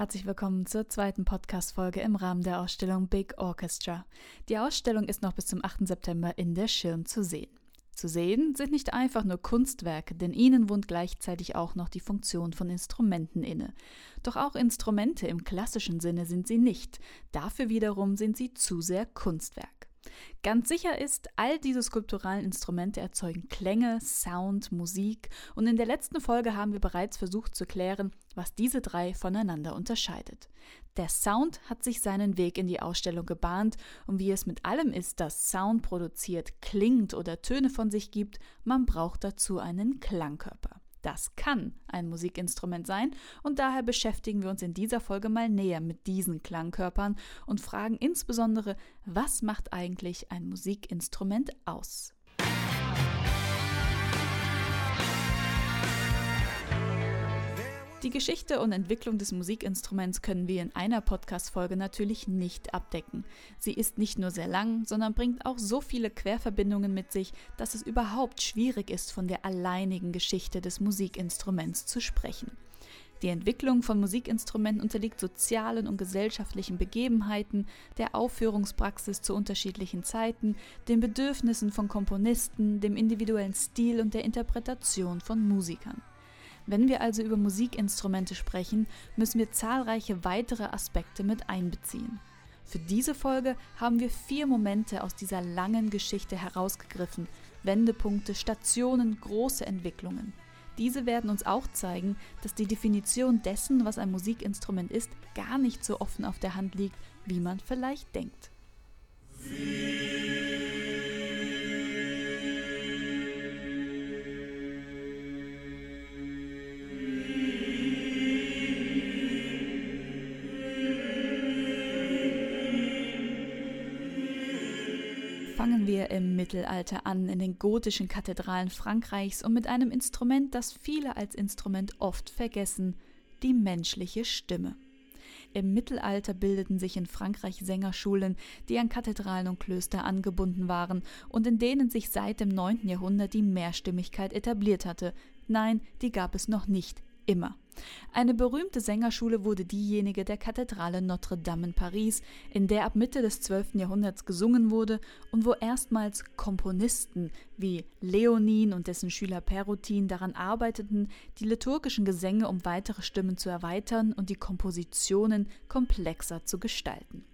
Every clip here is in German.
Herzlich willkommen zur zweiten Podcast-Folge im Rahmen der Ausstellung Big Orchestra. Die Ausstellung ist noch bis zum 8. September in der Schirn zu sehen. Zu sehen sind nicht einfach nur Kunstwerke, denn ihnen wohnt gleichzeitig auch noch die Funktion von Instrumenten inne. Doch auch Instrumente im klassischen Sinne sind sie nicht. Dafür wiederum sind sie zu sehr Kunstwerk. Ganz sicher ist, all diese skulpturalen Instrumente erzeugen Klänge, Sound, Musik und in der letzten Folge haben wir bereits versucht zu klären, was diese drei voneinander unterscheidet. Der Sound hat sich seinen Weg in die Ausstellung gebahnt und wie es mit allem ist, das Sound produziert, klingt oder Töne von sich gibt, man braucht dazu einen Klangkörper. Das kann ein Musikinstrument sein und daher beschäftigen wir uns in dieser Folge mal näher mit diesen Klangkörpern und fragen insbesondere, was macht eigentlich ein Musikinstrument aus? Die Geschichte und Entwicklung des Musikinstruments können wir in einer Podcast-Folge natürlich nicht abdecken. Sie ist nicht nur sehr lang, sondern bringt auch so viele Querverbindungen mit sich, dass es überhaupt schwierig ist, von der alleinigen Geschichte des Musikinstruments zu sprechen. Die Entwicklung von Musikinstrumenten unterliegt sozialen und gesellschaftlichen Begebenheiten, der Aufführungspraxis zu unterschiedlichen Zeiten, den Bedürfnissen von Komponisten, dem individuellen Stil und der Interpretation von Musikern. Wenn wir also über Musikinstrumente sprechen, müssen wir zahlreiche weitere Aspekte mit einbeziehen. Für diese Folge haben wir vier Momente aus dieser langen Geschichte herausgegriffen, Wendepunkte, Stationen, große Entwicklungen. Diese werden uns auch zeigen, dass die Definition dessen, was ein Musikinstrument ist, gar nicht so offen auf der Hand liegt, wie man vielleicht denkt. Fangen wir im Mittelalter an, in den gotischen Kathedralen Frankreichs und mit einem Instrument, das viele als Instrument oft vergessen, die menschliche Stimme. Im Mittelalter bildeten sich in Frankreich Sängerschulen, die an Kathedralen und Klöster angebunden waren und in denen sich seit dem 9. Jahrhundert die Mehrstimmigkeit etabliert hatte. Nein, die gab es noch nicht immer. Eine berühmte Sängerschule wurde diejenige der Kathedrale Notre Dame in Paris, in der ab Mitte des 12. Jahrhunderts gesungen wurde und wo erstmals Komponisten wie Leonin und dessen Schüler Perutin daran arbeiteten, die liturgischen Gesänge um weitere Stimmen zu erweitern und die Kompositionen komplexer zu gestalten.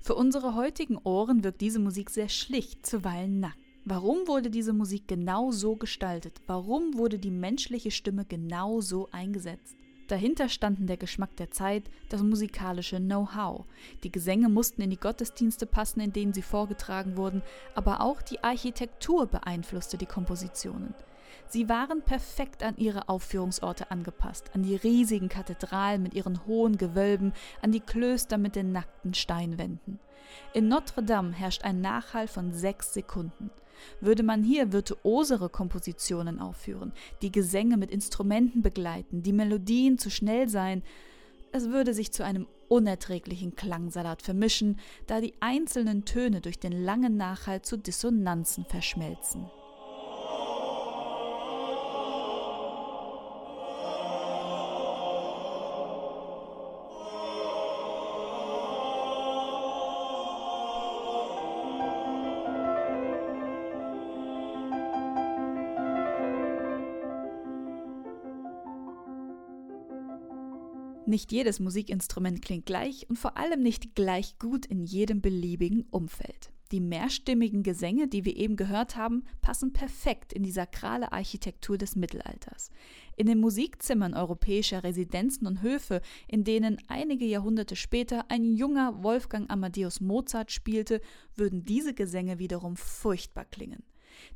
Für unsere heutigen Ohren wirkt diese Musik sehr schlicht, zuweilen nackt. Warum wurde diese Musik genau so gestaltet? Warum wurde die menschliche Stimme genau so eingesetzt? Dahinter standen der Geschmack der Zeit, das musikalische Know-how. Die Gesänge mussten in die Gottesdienste passen, in denen sie vorgetragen wurden, aber auch die Architektur beeinflusste die Kompositionen. Sie waren perfekt an ihre Aufführungsorte angepasst, an die riesigen Kathedralen mit ihren hohen Gewölben, an die Klöster mit den nackten Steinwänden. In Notre Dame herrscht ein Nachhall von sechs Sekunden. Würde man hier virtuosere Kompositionen aufführen, die Gesänge mit Instrumenten begleiten, die Melodien zu schnell sein, es würde sich zu einem unerträglichen Klangsalat vermischen, da die einzelnen Töne durch den langen Nachhall zu Dissonanzen verschmelzen. Nicht jedes Musikinstrument klingt gleich und vor allem nicht gleich gut in jedem beliebigen Umfeld. Die mehrstimmigen Gesänge, die wir eben gehört haben, passen perfekt in die sakrale Architektur des Mittelalters. In den Musikzimmern europäischer Residenzen und Höfe, in denen einige Jahrhunderte später ein junger Wolfgang Amadeus Mozart spielte, würden diese Gesänge wiederum furchtbar klingen.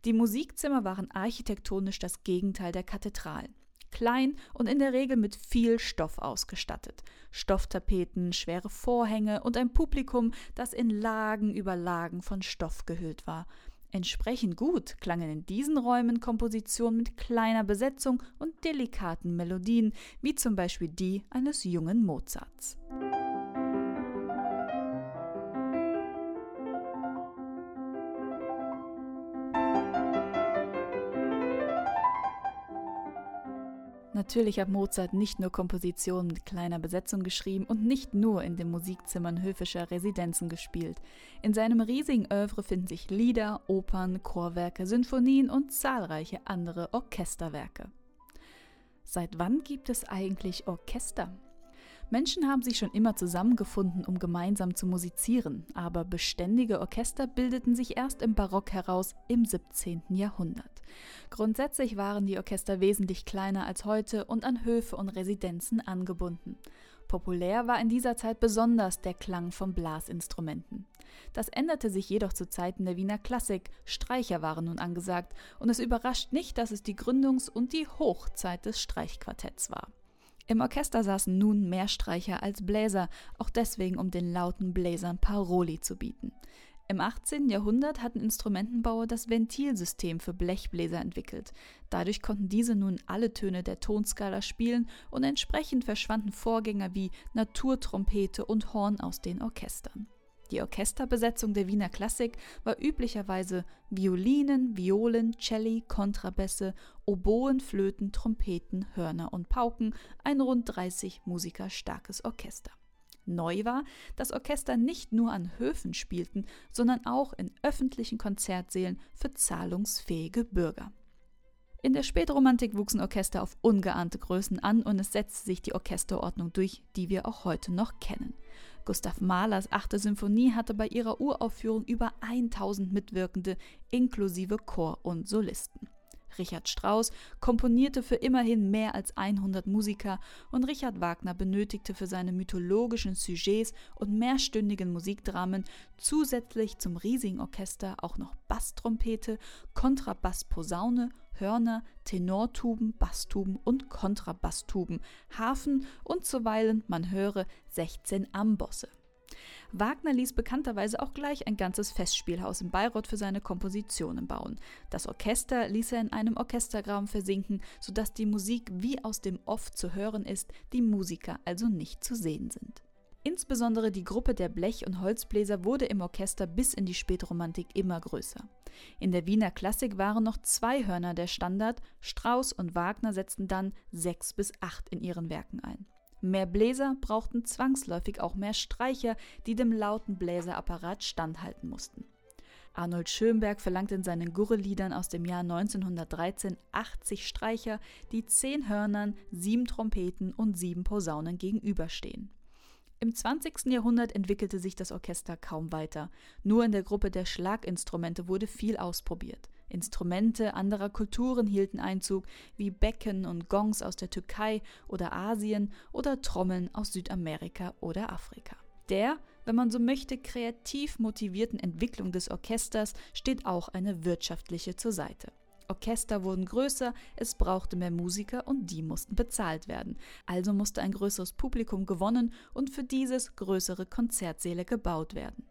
Die Musikzimmer waren architektonisch das Gegenteil der Kathedralen klein und in der Regel mit viel Stoff ausgestattet. Stofftapeten, schwere Vorhänge und ein Publikum, das in Lagen über Lagen von Stoff gehüllt war. Entsprechend gut klangen in diesen Räumen Kompositionen mit kleiner Besetzung und delikaten Melodien, wie zum Beispiel die eines jungen Mozarts. Natürlich hat Mozart nicht nur Kompositionen mit kleiner Besetzung geschrieben und nicht nur in den Musikzimmern höfischer Residenzen gespielt. In seinem riesigen Oeuvre finden sich Lieder, Opern, Chorwerke, Sinfonien und zahlreiche andere Orchesterwerke. Seit wann gibt es eigentlich Orchester? Menschen haben sich schon immer zusammengefunden, um gemeinsam zu musizieren, aber beständige Orchester bildeten sich erst im Barock heraus im 17. Jahrhundert. Grundsätzlich waren die Orchester wesentlich kleiner als heute und an Höfe und Residenzen angebunden. Populär war in dieser Zeit besonders der Klang von Blasinstrumenten. Das änderte sich jedoch zu Zeiten der Wiener Klassik. Streicher waren nun angesagt und es überrascht nicht, dass es die Gründungs- und die Hochzeit des Streichquartetts war. Im Orchester saßen nun mehr Streicher als Bläser, auch deswegen, um den lauten Bläsern Paroli zu bieten. Im 18. Jahrhundert hatten Instrumentenbauer das Ventilsystem für Blechbläser entwickelt. Dadurch konnten diese nun alle Töne der Tonskala spielen und entsprechend verschwanden Vorgänger wie Naturtrompete und Horn aus den Orchestern. Die Orchesterbesetzung der Wiener Klassik war üblicherweise Violinen, Violen, Celli, Kontrabässe, Oboen, Flöten, Trompeten, Hörner und Pauken, ein rund 30 Musiker starkes Orchester. Neu war, dass Orchester nicht nur an Höfen spielten, sondern auch in öffentlichen Konzertsälen für zahlungsfähige Bürger. In der Spätromantik wuchsen Orchester auf ungeahnte Größen an und es setzte sich die Orchesterordnung durch, die wir auch heute noch kennen. Gustav Mahlers achte Symphonie hatte bei ihrer Uraufführung über 1000 Mitwirkende inklusive Chor und Solisten. Richard Strauss komponierte für immerhin mehr als 100 Musiker und Richard Wagner benötigte für seine mythologischen Sujets und mehrstündigen Musikdramen zusätzlich zum riesigen Orchester auch noch Basstrompete, Kontrabassposaune, Hörner, Tenortuben, Basstuben und Kontrabasstuben, Harfen und zuweilen, man höre, 16 Ambosse. Wagner ließ bekannterweise auch gleich ein ganzes Festspielhaus in Bayreuth für seine Kompositionen bauen. Das Orchester ließ er in einem Orchestergraben versinken, sodass die Musik wie aus dem Off zu hören ist, die Musiker also nicht zu sehen sind. Insbesondere die Gruppe der Blech- und Holzbläser wurde im Orchester bis in die Spätromantik immer größer. In der Wiener Klassik waren noch zwei Hörner der Standard, Strauss und Wagner setzten dann sechs bis acht in ihren Werken ein. Mehr Bläser brauchten zwangsläufig auch mehr Streicher, die dem lauten Bläserapparat standhalten mussten. Arnold Schönberg verlangt in seinen Gurre-Liedern aus dem Jahr 1913 80 Streicher, die zehn Hörnern, sieben Trompeten und sieben Posaunen gegenüberstehen. Im 20. Jahrhundert entwickelte sich das Orchester kaum weiter. Nur in der Gruppe der Schlaginstrumente wurde viel ausprobiert. Instrumente anderer Kulturen hielten Einzug, wie Becken und Gongs aus der Türkei oder Asien oder Trommeln aus Südamerika oder Afrika. Der, wenn man so möchte, kreativ motivierten Entwicklung des Orchesters steht auch eine wirtschaftliche zur Seite. Orchester wurden größer, es brauchte mehr Musiker und die mussten bezahlt werden. Also musste ein größeres Publikum gewonnen und für dieses größere Konzertsäle gebaut werden.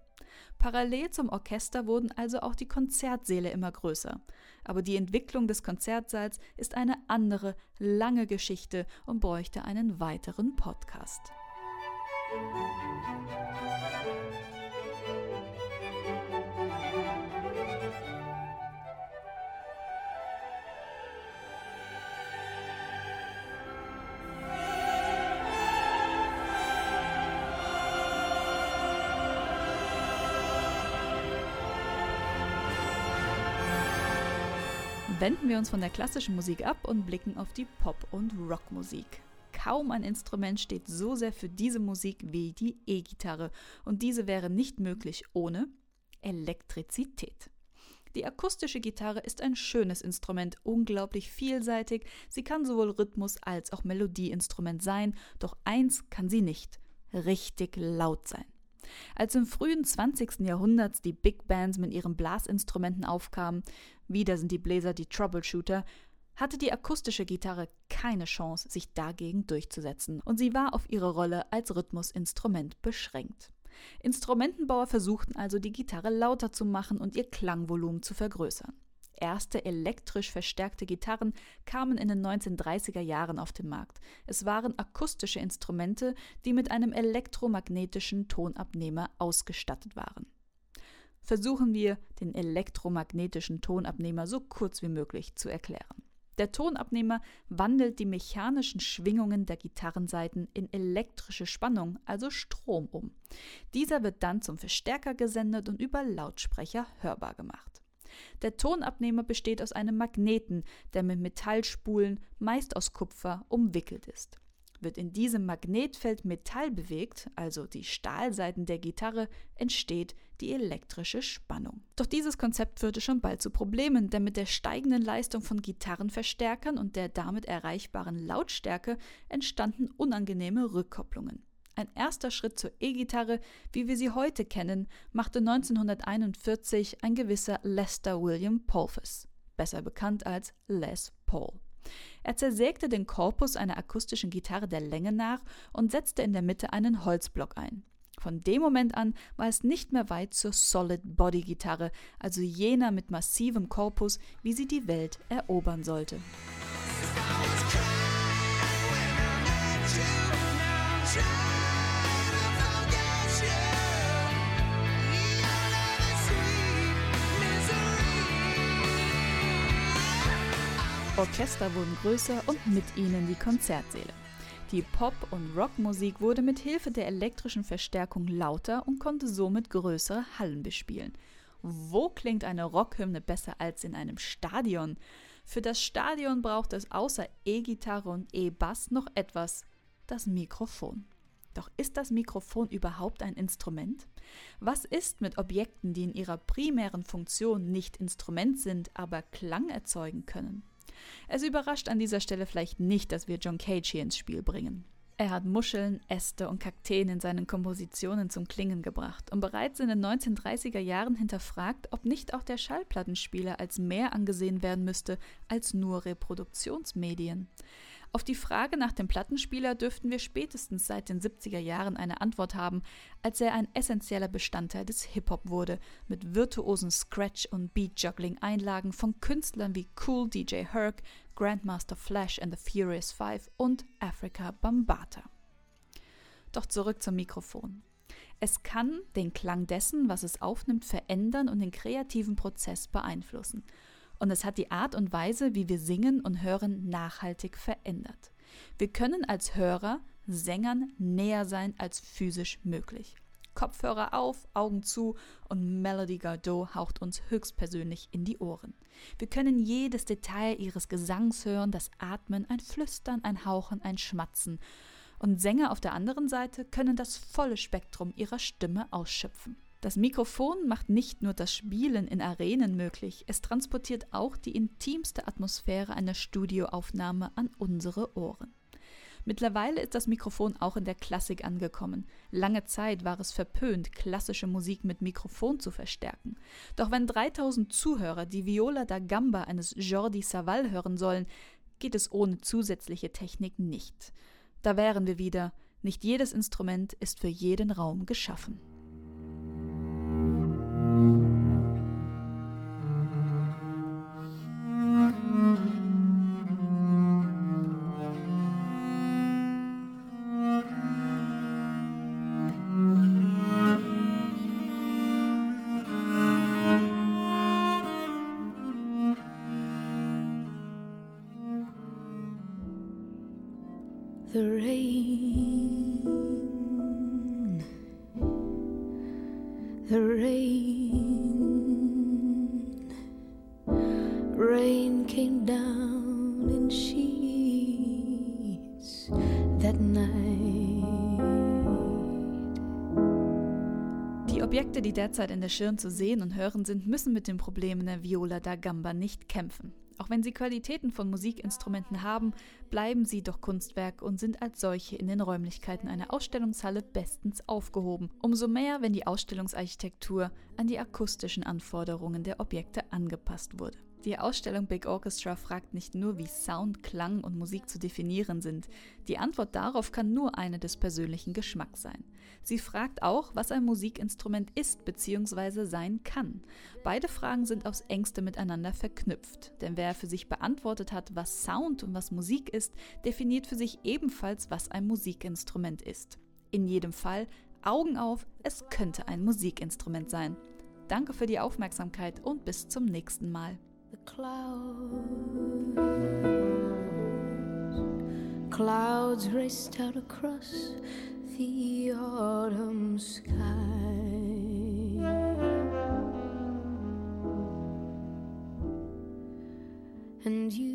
Parallel zum Orchester wurden also auch die Konzertsäle immer größer. Aber die Entwicklung des Konzertsaals ist eine andere, lange Geschichte und bräuchte einen weiteren Podcast. Musik wenden wir uns von der klassischen Musik ab und blicken auf die Pop- und Rockmusik. Kaum ein Instrument steht so sehr für diese Musik wie die E-Gitarre und diese wäre nicht möglich ohne Elektrizität. Die akustische Gitarre ist ein schönes Instrument, unglaublich vielseitig. Sie kann sowohl Rhythmus als auch Melodieinstrument sein, doch eins kann sie nicht: richtig laut sein. Als im frühen 20. Jahrhunderts die Big Bands mit ihren Blasinstrumenten aufkamen, wieder sind die Bläser die Troubleshooter, hatte die akustische Gitarre keine Chance, sich dagegen durchzusetzen, und sie war auf ihre Rolle als Rhythmusinstrument beschränkt. Instrumentenbauer versuchten also, die Gitarre lauter zu machen und ihr Klangvolumen zu vergrößern. Erste elektrisch verstärkte Gitarren kamen in den 1930er Jahren auf den Markt. Es waren akustische Instrumente, die mit einem elektromagnetischen Tonabnehmer ausgestattet waren. Versuchen wir, den elektromagnetischen Tonabnehmer so kurz wie möglich zu erklären. Der Tonabnehmer wandelt die mechanischen Schwingungen der Gitarrensaiten in elektrische Spannung, also Strom, um. Dieser wird dann zum Verstärker gesendet und über Lautsprecher hörbar gemacht. Der Tonabnehmer besteht aus einem Magneten, der mit Metallspulen, meist aus Kupfer, umwickelt ist. Wird in diesem Magnetfeld Metall bewegt, also die Stahlseiten der Gitarre, entsteht die elektrische Spannung. Doch dieses Konzept führte schon bald zu Problemen, denn mit der steigenden Leistung von Gitarrenverstärkern und der damit erreichbaren Lautstärke entstanden unangenehme Rückkopplungen. Ein erster Schritt zur E-Gitarre, wie wir sie heute kennen, machte 1941 ein gewisser Lester William Polfus, besser bekannt als Les Paul. Er zersägte den Korpus einer akustischen Gitarre der Länge nach und setzte in der Mitte einen Holzblock ein. Von dem Moment an war es nicht mehr weit zur Solid Body Gitarre, also jener mit massivem Korpus, wie sie die Welt erobern sollte. Orchester wurden größer und mit ihnen die Konzertsäle. Die Pop- und Rockmusik wurde mit Hilfe der elektrischen Verstärkung lauter und konnte somit größere Hallen bespielen. Wo klingt eine Rockhymne besser als in einem Stadion? Für das Stadion braucht es außer E-Gitarre und E-Bass noch etwas, das Mikrofon. Doch ist das Mikrofon überhaupt ein Instrument? Was ist mit Objekten, die in ihrer primären Funktion nicht Instrument sind, aber Klang erzeugen können? Es überrascht an dieser Stelle vielleicht nicht, dass wir John Cage hier ins Spiel bringen. Er hat Muscheln, Äste und Kakteen in seinen Kompositionen zum Klingen gebracht und bereits in den 1930er Jahren hinterfragt, ob nicht auch der Schallplattenspieler als mehr angesehen werden müsste als nur Reproduktionsmedien. Auf die Frage nach dem Plattenspieler dürften wir spätestens seit den 70er Jahren eine Antwort haben, als er ein essentieller Bestandteil des Hip-Hop wurde, mit virtuosen Scratch- und Beat-Juggling-Einlagen von Künstlern wie Cool DJ Herc, Grandmaster Flash and the Furious Five und Africa Bambata. Doch zurück zum Mikrofon. Es kann den Klang dessen, was es aufnimmt, verändern und den kreativen Prozess beeinflussen und es hat die Art und Weise, wie wir singen und hören, nachhaltig verändert. Wir können als Hörer Sängern näher sein als physisch möglich. Kopfhörer auf, Augen zu und Melody Gardot haucht uns höchstpersönlich in die Ohren. Wir können jedes Detail ihres Gesangs hören, das Atmen, ein Flüstern, ein Hauchen, ein Schmatzen. Und Sänger auf der anderen Seite können das volle Spektrum ihrer Stimme ausschöpfen. Das Mikrofon macht nicht nur das Spielen in Arenen möglich, es transportiert auch die intimste Atmosphäre einer Studioaufnahme an unsere Ohren. Mittlerweile ist das Mikrofon auch in der Klassik angekommen. Lange Zeit war es verpönt, klassische Musik mit Mikrofon zu verstärken. Doch wenn 3000 Zuhörer die Viola da Gamba eines Jordi Savall hören sollen, geht es ohne zusätzliche Technik nicht. Da wären wir wieder. Nicht jedes Instrument ist für jeden Raum geschaffen. The rain, the rain, rain came down in sheets that night. Die Objekte, die derzeit in der Schirn zu sehen und hören sind, müssen mit den Problemen der Viola da Gamba nicht kämpfen. Auch wenn sie Qualitäten von Musikinstrumenten haben, bleiben sie doch Kunstwerk und sind als solche in den Räumlichkeiten einer Ausstellungshalle bestens aufgehoben. Umso mehr, wenn die Ausstellungsarchitektur an die akustischen Anforderungen der Objekte angepasst wurde. Die Ausstellung Big Orchestra fragt nicht nur, wie Sound, Klang und Musik zu definieren sind. Die Antwort darauf kann nur eine des persönlichen Geschmacks sein. Sie fragt auch, was ein Musikinstrument ist bzw. sein kann. Beide Fragen sind aufs engste miteinander verknüpft, denn wer für sich beantwortet hat, was Sound und was Musik ist, definiert für sich ebenfalls, was ein Musikinstrument ist. In jedem Fall Augen auf, es könnte ein Musikinstrument sein. Danke für die Aufmerksamkeit und bis zum nächsten Mal. Clouds. Clouds raced out across the autumn sky. And you